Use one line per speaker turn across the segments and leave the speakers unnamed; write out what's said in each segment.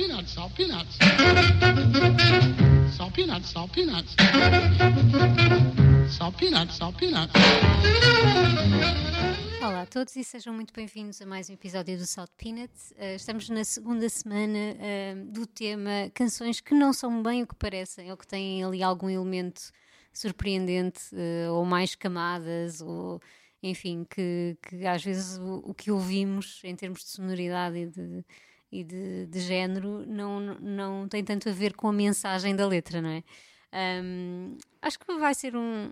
peanuts, salt peanuts. Salt peanuts, salt peanuts. Salt peanuts, salt peanuts.
Olá a todos e sejam muito bem-vindos a mais um episódio do Salt Peanuts. Uh, estamos na segunda semana uh, do tema canções que não são bem o que parecem ou que têm ali algum elemento surpreendente uh, ou mais camadas ou enfim, que, que às vezes o, o, que ouvimos em termos de sonoridade e de, e de, de género não, não tem tanto a ver com a mensagem da letra, não é? Um, acho que vai ser um,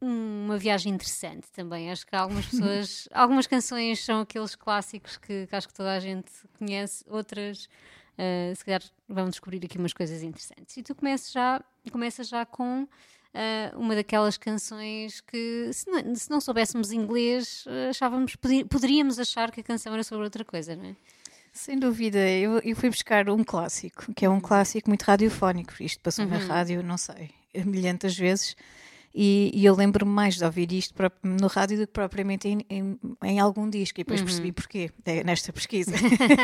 uma viagem interessante também. Acho que algumas pessoas, algumas canções são aqueles clássicos que, que, acho que toda a gente conhece, outras, uh, se calhar, vão descobrir aqui umas coisas interessantes. E tu começas já, começas já com uh, uma daquelas canções que, se não, se não soubéssemos inglês, achávamos, poderíamos achar que a canção era sobre outra coisa, não é?
Sem dúvida, eu, eu fui buscar um clássico, que é um clássico muito radiofónico. Isto passou uhum. na rádio, não sei, milhentas vezes. E, e, eu lembro-me mais de ouvir isto no rádio do que propriamente em, em, em algum disco. E depois uhum. percebi porquê, nesta pesquisa.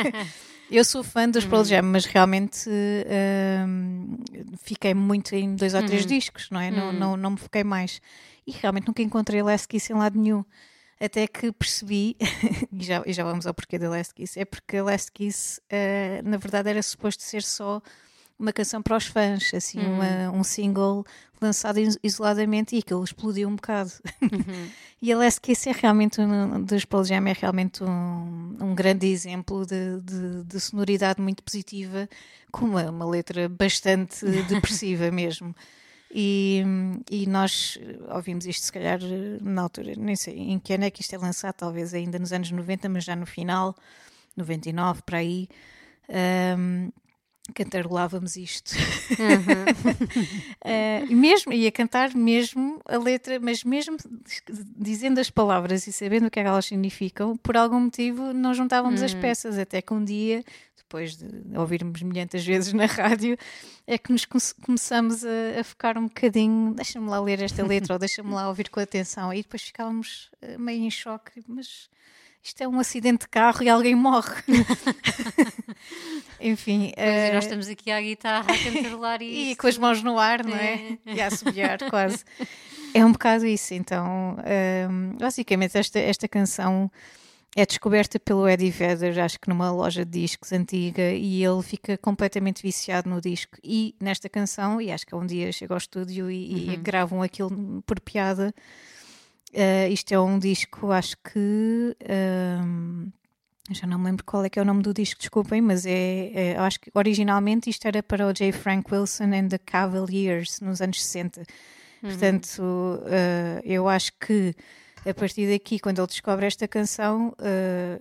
eu sou fã dos uhum. Pearl Jam, mas realmente uh, fiquei muito em dois ou três uhum. discos, não é? Não, uhum. não, não me foquei mais. E realmente nunca encontrei Last Kiss em lado nenhum. Até que percebi, e já, e já vamos ao porquê da Last Kiss, é porque a Last Kiss, uh, na verdade, era suposto ser só uma canção para os fãs, assim, uhum. uma, um single lançado isoladamente e aquilo explodiu um bocado. Uhum. e a Last Kiss é realmente, um, dos Pearl Jam, é realmente um, um grande exemplo de, de, de, sonoridade muito positiva, com uma, uma letra bastante depressiva mesmo. E, e, nós ouvimos isto, se calhar, na altura, nem sei em que ano é que isto é lançado, talvez ainda nos anos 90, mas já no final, 99 para aí. Um, cantarolávamos isto. Uhum. uh, mesmo, ia cantar mesmo a letra, mas mesmo dizendo as palavras e sabendo o que, é que elas significam, por algum motivo não juntávamos uhum. as peças, até que um dia, depois de ouvirmos milhentas vezes na rádio, é que nos começamos a, a focar um bocadinho, deixa-me lá ler esta letra ou deixa-me lá ouvir com atenção, e depois ficávamos eh, meio em choque, mas isto é um acidente de carro e alguém morre. Enfim.
Uh... Nós estamos aqui à guitarra a cantarolar
e. e com as mãos no ar, não é? é. E a assobiar quase. É um bocado isso, então. Uh, basicamente, esta, esta canção é descoberta pelo Eddie Vedder, acho que numa loja de discos antiga, e ele fica completamente viciado no disco e nesta canção. E acho que um dia chega ao estúdio e, uhum. e gravam aquilo por piada Uh, isto é um disco, acho que. Uh, já não me lembro qual é que é o nome do disco, desculpem, mas é, é acho que originalmente isto era para o J. Frank Wilson and the Cavaliers nos anos 60. Uhum. Portanto, uh, eu acho que a partir daqui, quando ele descobre esta canção,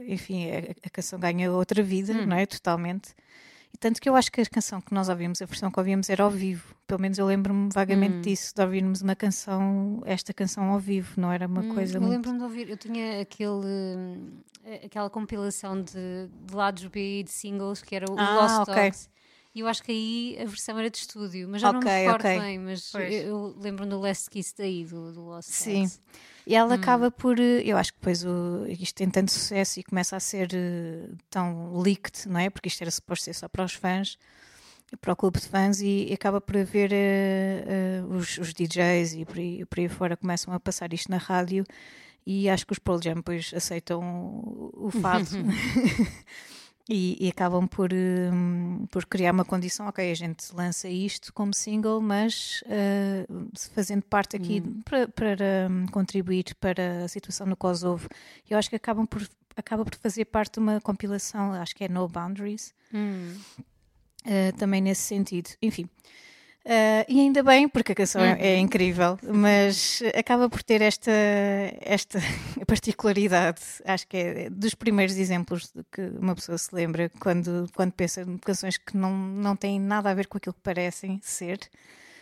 enfim, a, a, canção ganha outra vida, uhum. não é? Totalmente. E tanto que eu acho que a canção que nós ouvimos, a versão que ouvimos era ao vivo. Pelo menos eu lembro-me vagamente hum. disso, de ouvirmos uma canção, esta canção ao vivo, não era uma hum, coisa
eu
muito...
lembro-me de ouvir, eu tinha aquele, aquela compilação de, de lados B e de singles que era o ah, Lost okay. Dogs. E eu acho que aí a versão era de estúdio, mas já okay, não me recordo okay. bem, mas eu, eu lembro-me do Last Kiss daí, do, do Lost
Sim. Dogs. E ela hum. acaba por. Eh, eu acho que depois o, isto tem tanto sucesso e começa a ser uh, tão leaked, não é? Porque isto era suposto ser só para os fãs, para o clube de fãs, e, acaba por haver uh, uh, os, os, DJs e por aí, por aí fora começam a passar isto na rádio. E acho que os Pearl Jam depois aceitam o, o fado. E, e, acabam por, um, por criar uma condição, ok, a gente lança isto como single, mas uh, fazendo parte aqui hum. para, para um, contribuir para a situação no Kosovo. Eu acho que acabam por, acaba por fazer parte de uma compilação, acho que é No Boundaries, hum. uh, também nesse sentido. Enfim, Uh, e ainda bem, porque a canção é, é uhum. incrível, mas acaba por ter esta, esta particularidade. Acho que é dos primeiros exemplos de que uma pessoa se lembra quando, quando pensa em canções que não, não têm nada a ver com aquilo que parecem ser,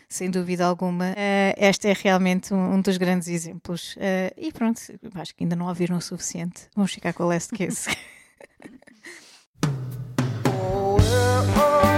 sem dúvida alguma. Uh, esta é realmente um, um dos grandes exemplos. Uh, e pronto, acho que ainda não ouviram o suficiente. Vamos ficar com o Last Kiss.
foi mesmo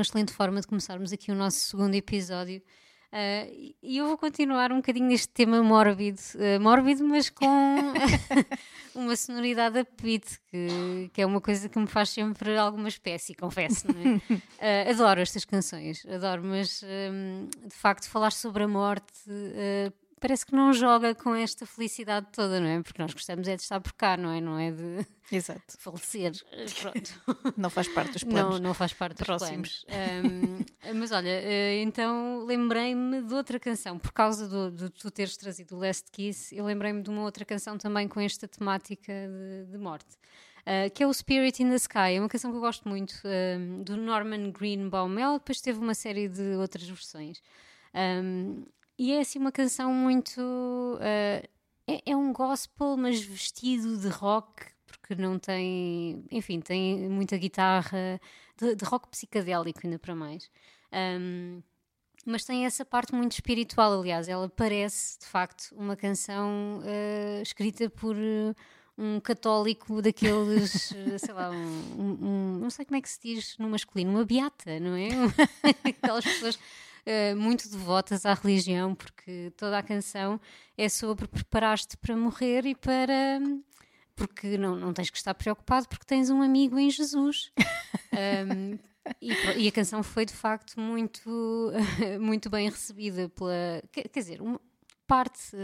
uma excelente forma de começarmos aqui o nosso segundo episódio. Uh, e eu vou continuar um bocadinho neste tema mórbido, uh, mórbido, mas com uma sonoridade upbeat, que, que é uma coisa que me faz sempre alguma espécie, confesso. É? Uh, adoro estas canções, adoro, mas um, de facto falar sobre a morte parece que não joga com esta felicidade toda, não é? Porque nós gostamos é de estar por cá, não é? Não é de
Exato.
falecer. Pronto.
Não faz parte dos planos.
Não, não faz parte dos
Próximos.
planos. Um, mas olha, eh, então lembrei-me de outra canção, por causa do, de tu teres trazido o Last Kiss, eu lembrei-me de uma outra canção também com esta temática de, de morte. Uh, que é o Spirit in the Sky, é uma canção que eu gosto muito, um, do Norman Greenbaum. Ela depois teve uma série de outras versões. Um, e é assim uma canção muito. Uh, é, é, um gospel, mas vestido de rock, porque não tem. Enfim, tem muita guitarra, de, de rock psicadélico, ainda para mais. Um, mas tem essa parte muito espiritual, aliás. Ela parece, de facto, uma canção uh, escrita por. Uh, um católico daqueles, sei lá, um, um, não sei como é que se diz no masculino, uma beata, não é? Aquelas pessoas uh, muito devotas à religião, porque toda a canção é sobre preparar-te para morrer e para. Porque não, não tens que estar preocupado, porque tens um amigo em Jesus. um, e, e, a canção foi de facto muito, muito bem recebida pela. Quer, quer dizer, uma, parte,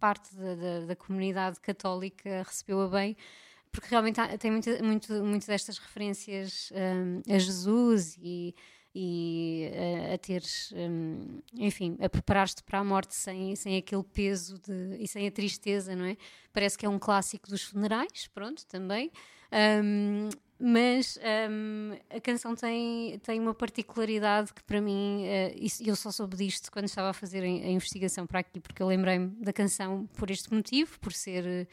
parte da, da, da, comunidade católica recebeu-a bem, porque realmente há, tem muito, muito, muito destas referências um, a Jesus e e a, a teres, um, enfim, a preparar-te para a morte sem, sem aquele peso de, e sem a tristeza, não é? Parece que é um clássico dos funerais, pronto, também. Um, mas um, a canção tem, tem uma particularidade que para mim, uh, eu só soube disto quando estava a fazer a, investigação para aqui, porque eu lembrei-me da canção por este motivo, por ser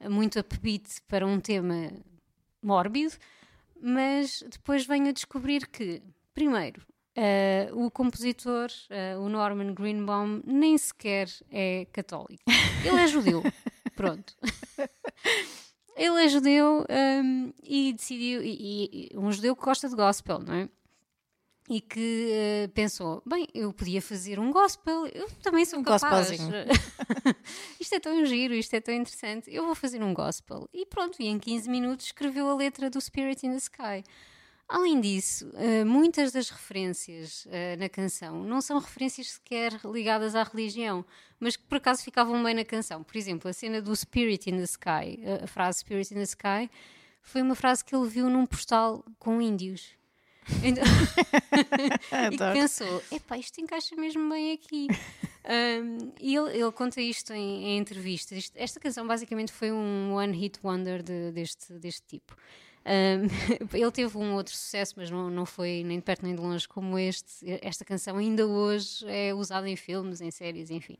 uh, muito upbeat para um tema mórbido, mas depois venho a descobrir que Primeiro, uh, o compositor, uh, o Norman Greenbaum, nem sequer é católico. Ele é judeu. Pronto. Ele é judeu um, e decidiu. E, e, um judeu que gosta de gospel, não é? E que uh, pensou: bem, eu podia fazer um gospel, eu também sou um capaz. isto é tão giro, isto é tão interessante, eu vou fazer um gospel. E pronto, e em 15 minutos escreveu a letra do Spirit in the Sky. Além disso, eh, muitas das referências eh, na canção não são referências sequer ligadas à religião, mas que por acaso ficavam bem na canção. Por exemplo, a cena do Spirit in the Sky, a frase Spirit in the Sky, foi uma frase que ele viu num postal com índios. Então, e que pensou: epá, isto encaixa mesmo bem aqui. Um, e ele, ele, conta isto em, em entrevistas. Esta canção basicamente foi um one hit wonder de, deste, deste tipo. Um, ele teve um outro sucesso, mas não, não foi nem de perto nem de longe como este. Esta canção ainda hoje é usada em filmes, em séries, enfim.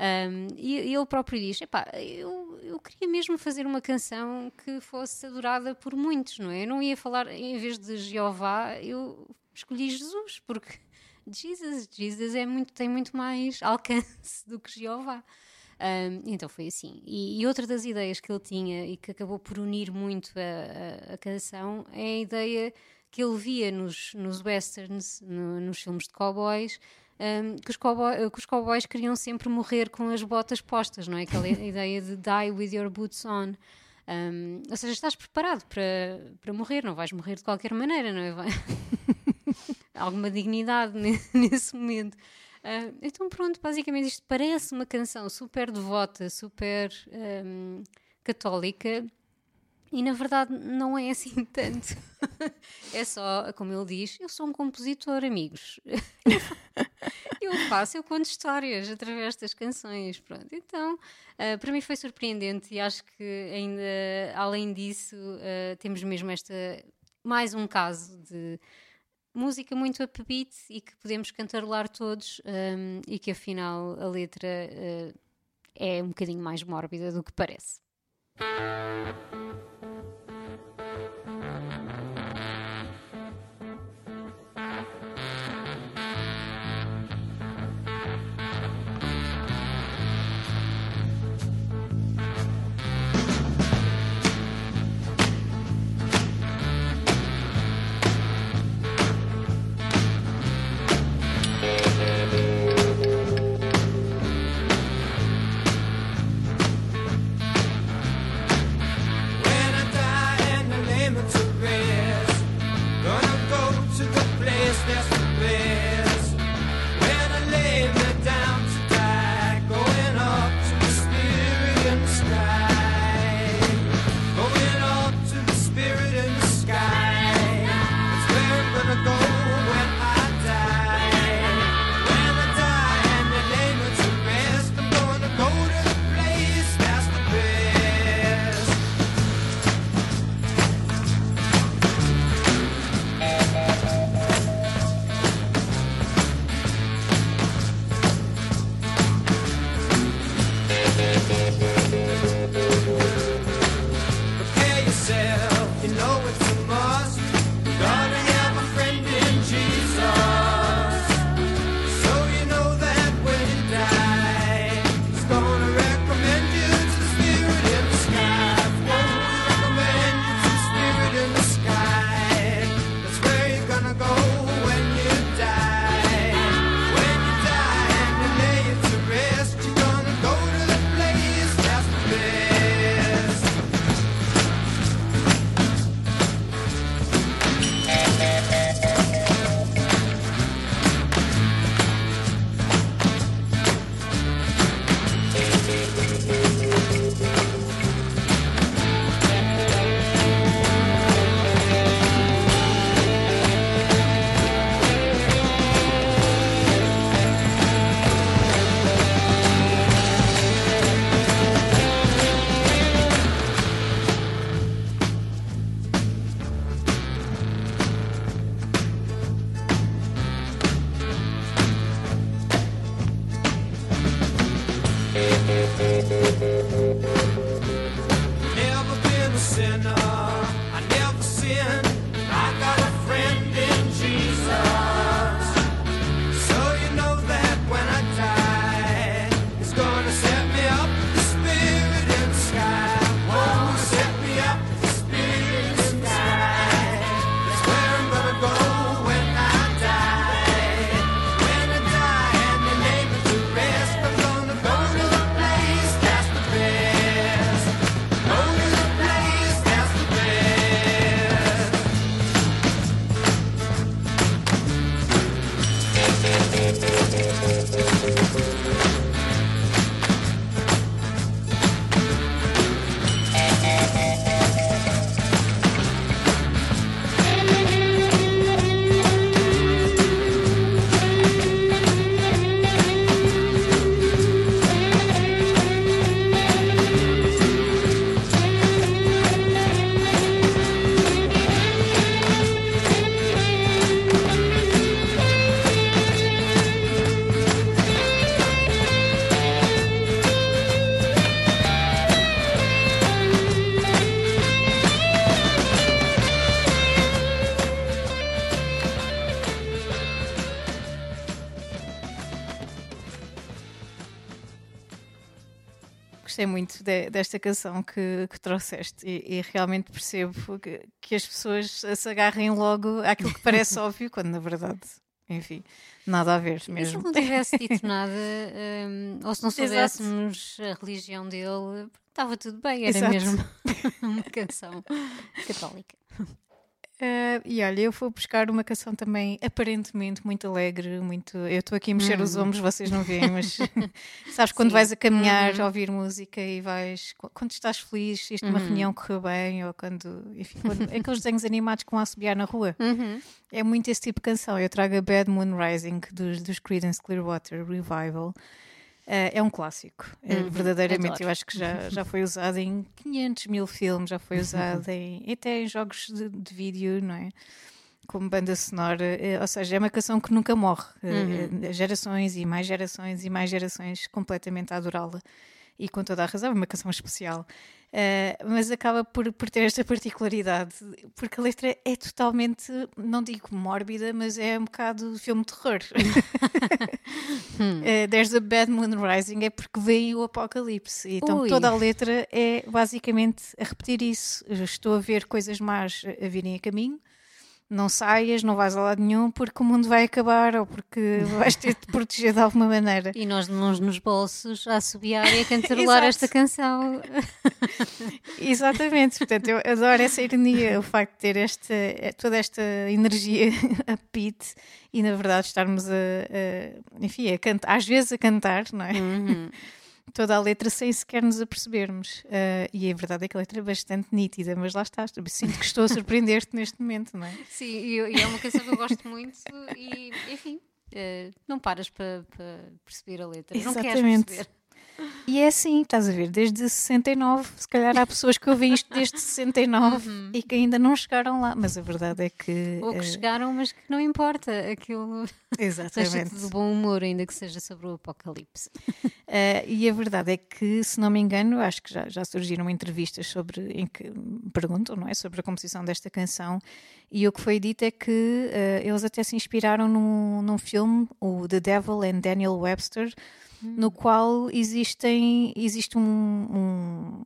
Um, e, ele próprio diz: Epá, eu, eu queria mesmo fazer uma canção que fosse adorada por muitos, não é? Eu não ia falar, em vez de Jeová, eu escolhi Jesus, porque Jesus, Jesus é muito, tem muito mais alcance do que Jeová. Um, então foi assim. E, e, outra das ideias que ele tinha e que acabou por unir muito a, a, a canção é a ideia que ele via nos, nos westerns, no, nos filmes de cowboys, um, que, os cowboy, que os cowboys queriam sempre morrer com as botas postas, não é? Aquela ideia de die with your boots on. Um, ou seja, estás preparado para, para morrer, não vais morrer de qualquer maneira, não é? Alguma dignidade nesse momento. Uh, então, pronto, basicamente isto parece uma canção super devota, super um, católica. E na verdade não é assim tanto. é só, como ele diz, eu sou um compositor, amigos. eu faço, eu conto histórias através das canções. Pronto. Então, uh, para mim foi surpreendente e acho que ainda, além disso, uh, temos mesmo esta mais um caso de música muito upbeat e que podemos cantarolar todos um, e que afinal a letra uh, é um bocadinho mais mórbida do que parece.
Gostei muito de- desta canção que, que trouxeste e, e realmente percebo que, que as pessoas se agarrem logo àquilo que parece óbvio, quando na verdade, enfim, nada a ver
se
mesmo.
ele não tivesse dito nada, hum, ou se não
Exato.
soubéssemos a religião dele, estava tudo bem, era
Exato.
mesmo uma canção católica.
Ah, e olha, eu vou buscar uma canção também aparentemente muito alegre, muito. Eu estou aqui a mexer os ombros, vocês não veem, mas sabes quando
Sim.
vais a caminhar, a ouvir música e vais. qu- Quando estás feliz, isto numa reunião correu bem, ou quando. Enfim, quando, aqueles desenhos animados que vão a assobiar na rua.
Uhum.
É muito esse tipo de canção. Eu trago a Bad Moon Rising dos, dos Creedence Clearwater Revival. Eh, é um clássico. É,
Uhum,
verdadeiramente,
adoro.
eu acho que já, já foi usado em 500 mil filmes, já foi usado em, até em jogos de, de vídeo, não é? Como banda sonora. eh, ou seja, é uma canção que nunca morre. Eh, gerações e mais gerações e mais gerações completamente a adorá-la. E com toda a razão, é uma canção especial. Eh, mas acaba por, por ter esta particularidade, porque a letra é totalmente, não digo mórbida, mas é um bocado filme de terror. Eh, There's a Bad Moon Rising é porque vem o apocalipse. Então
Ui.
toda a letra é basicamente a repetir isso. Eu estou a ver coisas más a virem a caminho. Não saias, não vais a lado nenhum porque o mundo vai acabar ou porque vais ter de te proteger de alguma maneira.
E nós de mãos nos bolsos a assobiar e a cantarolar esta canção.
Exatamente, portanto, eu adoro essa ironia, o facto de ter esta, toda esta energia upbeat e na verdade estarmos a, a- enfim, a cantar, às vezes a cantar, não é?
Uhum.
Toda a letra sem sequer nos apercebermos. Ah, e a verdade é que a letra é bastante nítida, mas lá está, sinto que estou a surpreender-te neste momento, não é?
Sim, e, é uma canção que eu gosto muito e, enfim, eh, não paras para para perceber a letra. Não queres
Exatamente.
perceber.
E é assim, estás a ver, desde 69, se calhar há pessoas que ouvem isto desde 69 e que ainda não chegaram lá, mas a verdade é que.
Ou que
ah,
chegaram, mas que não importa. Aquilo seja
exatamente.
de bom humor, ainda que seja sobre o apocalipse.
Uh, e a verdade é que, se não me engano, acho que já, já surgiram entrevistas sobre em que perguntam, não é, sobre a composição desta canção. E o que foi dito é que uh, eles até se inspiraram num, num filme, o The Devil and Daniel Webster, no qual existem existe um, um,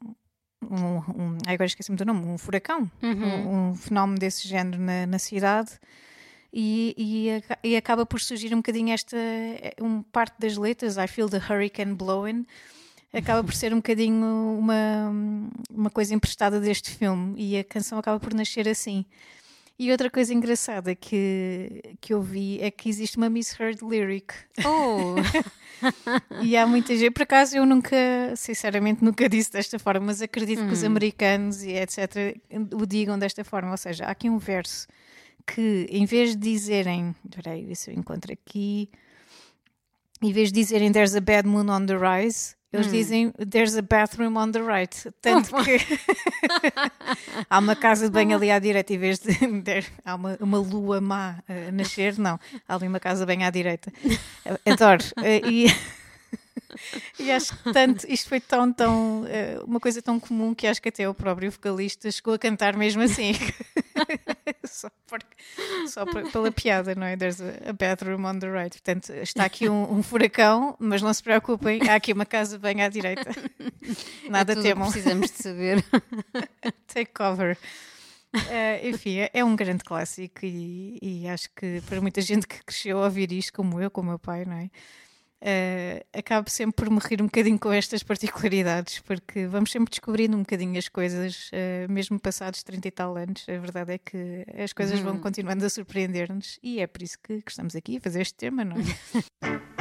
um, agora esqueci-me do nome, um furacão, um, um fenómeno desse género na, na cidade. E, e, e acaba por surgir um bocadinho esta um parte das letras, I feel the hurricane blowing, acaba por ser um bocadinho uma, uma coisa emprestada deste filme e a canção acaba por nascer assim. E outra coisa engraçada que, que eu vi é que existe uma misheard lyric.
Oh!
E há muita gente, por acaso eu nunca, sinceramente, nunca disse desta forma, mas acredito que os americanos e etc. o digam desta forma. Ou seja, há aqui um verso que, em vez de dizerem, peraí, ver se eu encontro aqui, em vez de dizerem there's a bad moon on the rise, eles dizem there's a bathroom on the right. Tanto que há uma casa de banho ali à direita, em vez de há uma, uma lua má a nascer, não, há ali uma casa de banho à direita. Adoro. Eh, E
E acho que tanto, isto foi tão, tão, eh, uma coisa tão comum que acho que até o próprio vocalista chegou a cantar mesmo assim. Só, porque- só pela piada, não é? There's a, bathroom on the right. Portanto, está aqui um, um furacão, mas não se preocupem, há aqui uma casa bem à direita. Nada
é
temam.
precisamos de saber.
Take cover. Eh, enfim, é, é um grande clássico e, e acho que para muita gente que cresceu a ouvir isto, como eu, como o meu pai, não é? Eh, acabo sempre por me rir um bocadinho com estas particularidades, porque vamos sempre descobrindo um bocadinho as coisas, eh, mesmo passados 30 e tal anos. A verdade é que as coisas vão continuando a surpreender-nos e é por isso que, que estamos aqui a fazer este tema, não é?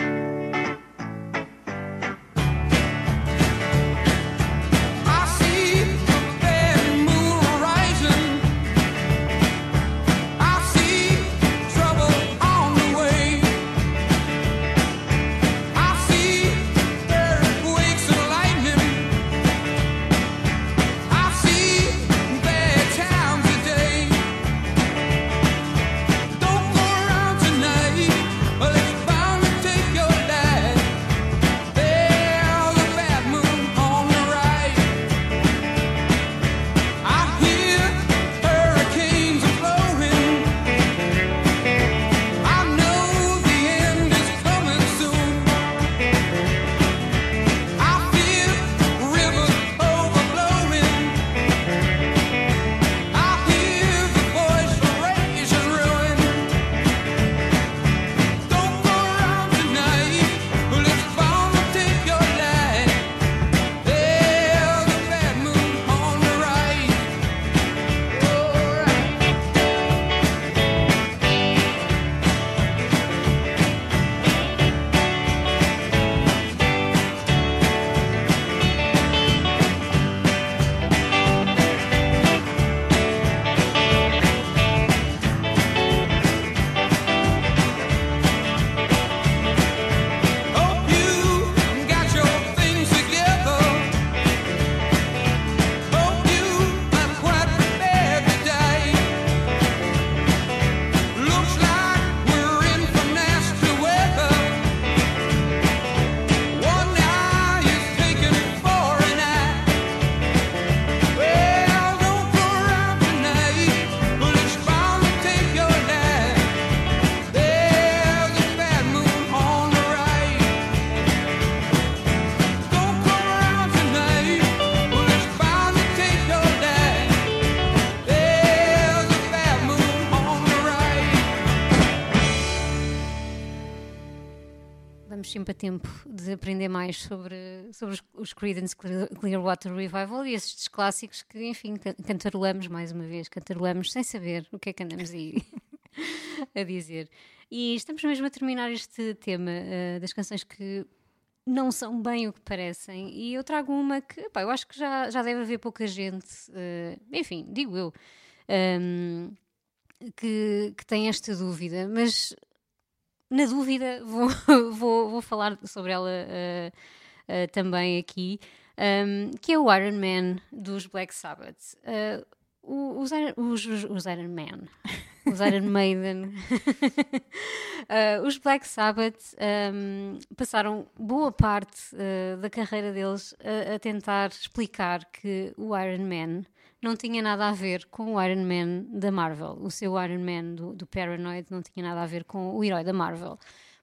tempo de aprender mais sobre, sobre os, Creedence Clear- Clearwater Revival e esses clássicos que, enfim, can- cantarolamos mais uma vez, cantarolamos sem saber o que é que andamos aí a dizer. E estamos mesmo a terminar este tema eh, das canções que não são bem o que parecem. E eu trago uma que, pá, eu acho que já, já deve haver pouca gente, eh, enfim, digo eu, ehm, que, que tem esta dúvida, mas na dúvida vou, vou, vou falar sobre ela eh, eh, também aqui, ehm, que é o Iron Man dos Black Sabbath. O- os, os, os- Iron Man, os Iron Maiden, os Black Sabbath ehm, passaram boa parte da carreira deles a, a tentar explicar que o Iron Man não tinha nada a ver com o Iron Man da Marvel. O seu Iron Man do, do Paranoid não tinha nada a ver com o herói da Marvel.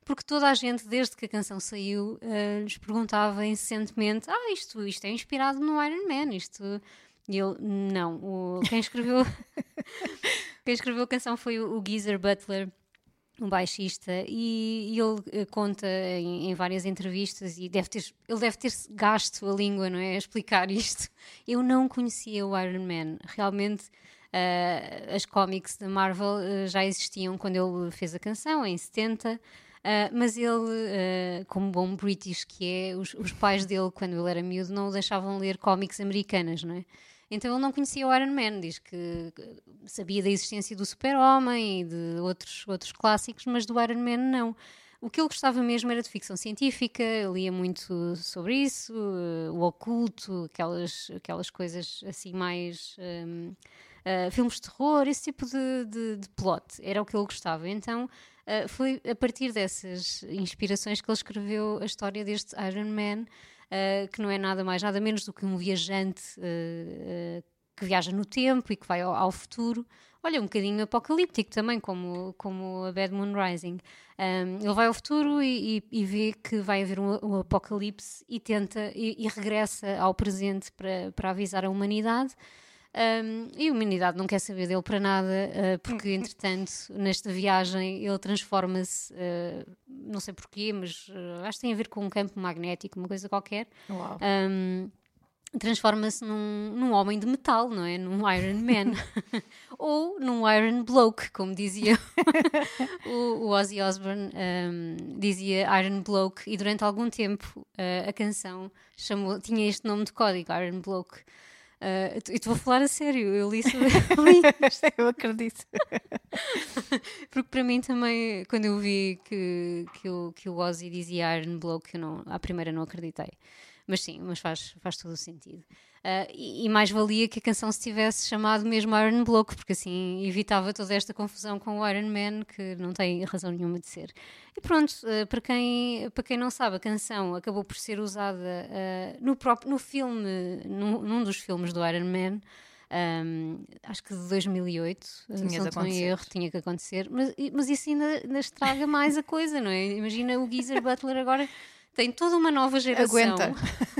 Porque toda a gente, desde que a canção saiu, eh, lhes perguntava incessantemente: Ah, isto, isto é inspirado no Iron Man. Isto. E eu, não. O, quem, escreveu, quem escreveu a canção foi o, o Geezer Butler, um baixista, e, ele eh, conta em, em várias entrevistas e deve ter, ele deve ter gasto a língua, não é? A explicar isto. Eu não conhecia o Iron Man. Realmente, eh, as cómics da Marvel eh, já existiam quando ele fez a canção, em 70. Uh, mas ele, uh, como bom British que é, os, os pais dele, quando ele era miúdo, não o deixavam ler cómics americanas, não é? Então ele não conhecia o Iron Man, diz que sabia da existência do Super-Homem e de outros, outros clássicos, mas do Iron Man não. O que ele gostava mesmo era de ficção científica, lia muito sobre isso, uh, o oculto, aquelas, aquelas coisas assim mais. um, uh, filmes de terror, esse tipo de, de, de plot, era o que ele gostava. Então Uh, foi a partir dessas inspirações que ele escreveu a história deste Iron Man, uh, que não é nada mais, nada menos do que um viajante uh, que viaja no tempo e que vai ao, ao, futuro. Olha, um bocadinho apocalíptico também, como, como a Bad Moon Rising. Um, ele vai ao futuro e, e, e, vê que vai haver um, um apocalipse e tenta e, e, regressa ao presente para, para avisar a humanidade. Um, e a humanidade não quer saber dele para nada, uh, porque entretanto, nesta viagem, ele transforma-se, uh, não sei porquê, mas uh, acho que tem a ver com um campo magnético, uma coisa qualquer. Um, transforma-se num, num, homem de metal, não é? Num Iron Man. Ou num Iron Bloke, como dizia o, o, Ozzy Osbourne, um, dizia Iron Bloke, e durante algum tempo a canção chamou, tinha este nome de código, Iron Bloke. Uh, e estou a falar a sério, eu li sobre
Eu acredito.
Porque para mim também, quando eu vi que, que, o, que o Ozzy dizia Iron Bloke, eu não, à primeira não acreditei. Mas sim, mas faz, faz todo o sentido. Uh, e, e, mais valia que a canção se tivesse chamado mesmo Iron Bloke, porque assim evitava toda esta confusão com o Iron Man, que não tem razão nenhuma de ser. E pronto, uh, para, quem, para quem não sabe, a canção acabou por ser usada uh, no, próprio, no filme, num, num dos filmes do Iron Man. Um, acho que de 2008,
tinha
não em erro, tinha que acontecer, mas, mas isso ainda, ainda estraga mais a coisa, não é? Imagina o Geezer Butler agora tem toda uma nova geração.
Aguenta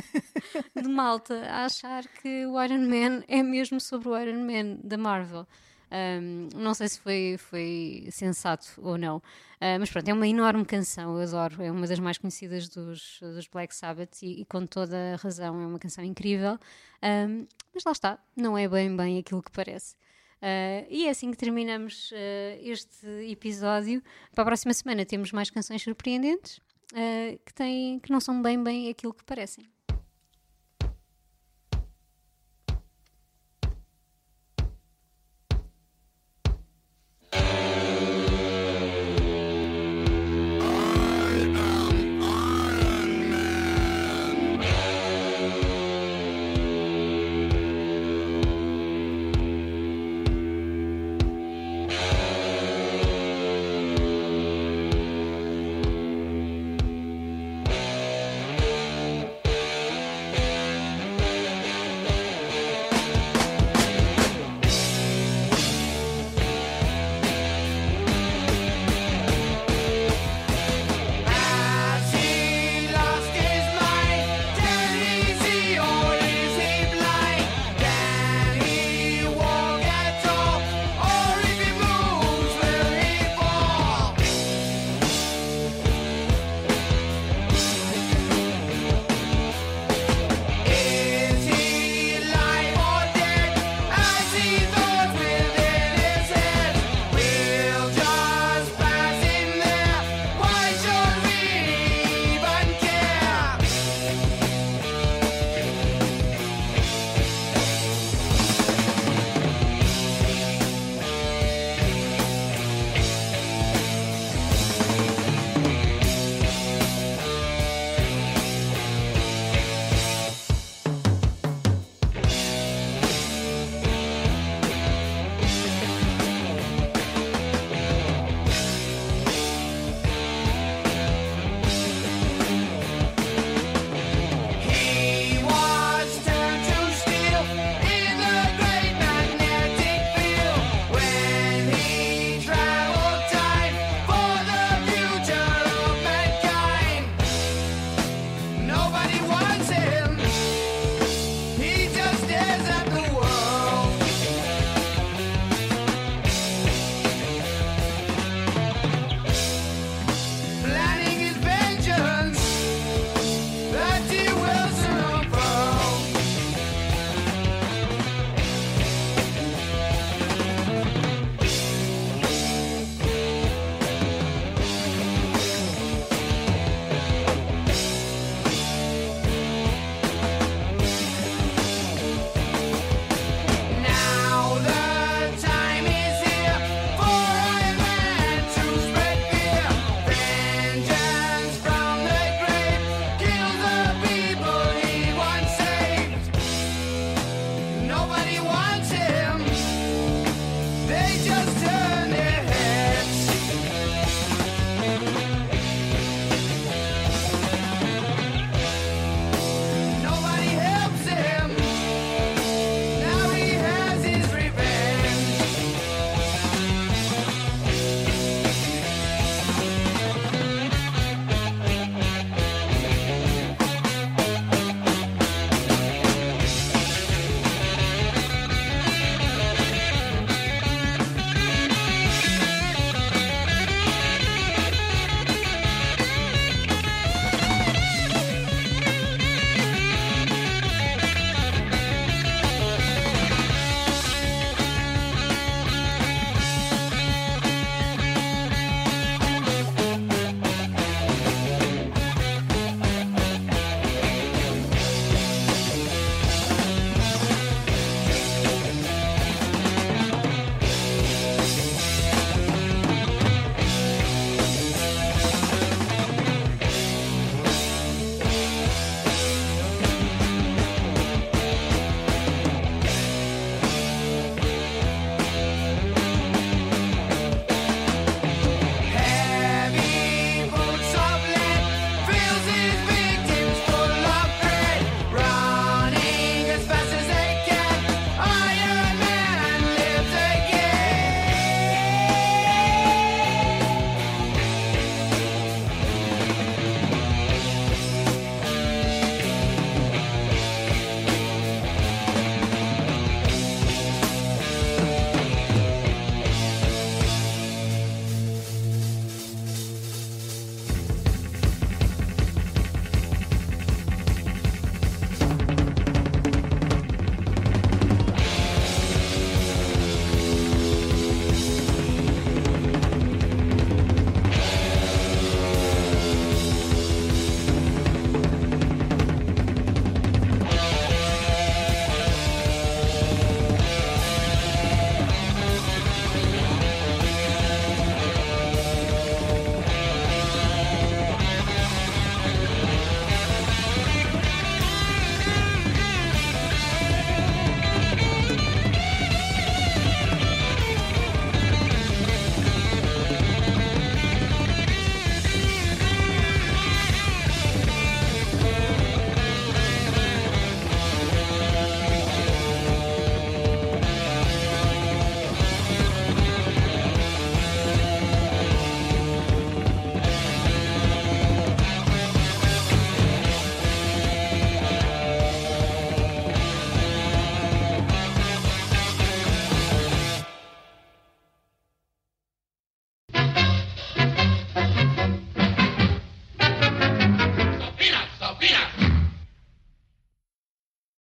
de malta a achar que o Iron Man é mesmo sobre o Iron Man da Marvel. Um, não sei se foi, foi sensato ou não, uh, mas pronto, é uma enorme canção, eu adoro, é uma das mais conhecidas dos, dos Black Sabbath e, e com toda a razão é uma canção incrível, um, mas lá está, não é bem bem aquilo que parece. Uh, e é assim que terminamos uh, este episódio. Para a próxima semana temos mais canções surpreendentes que, têm, que não são bem bem aquilo que parecem.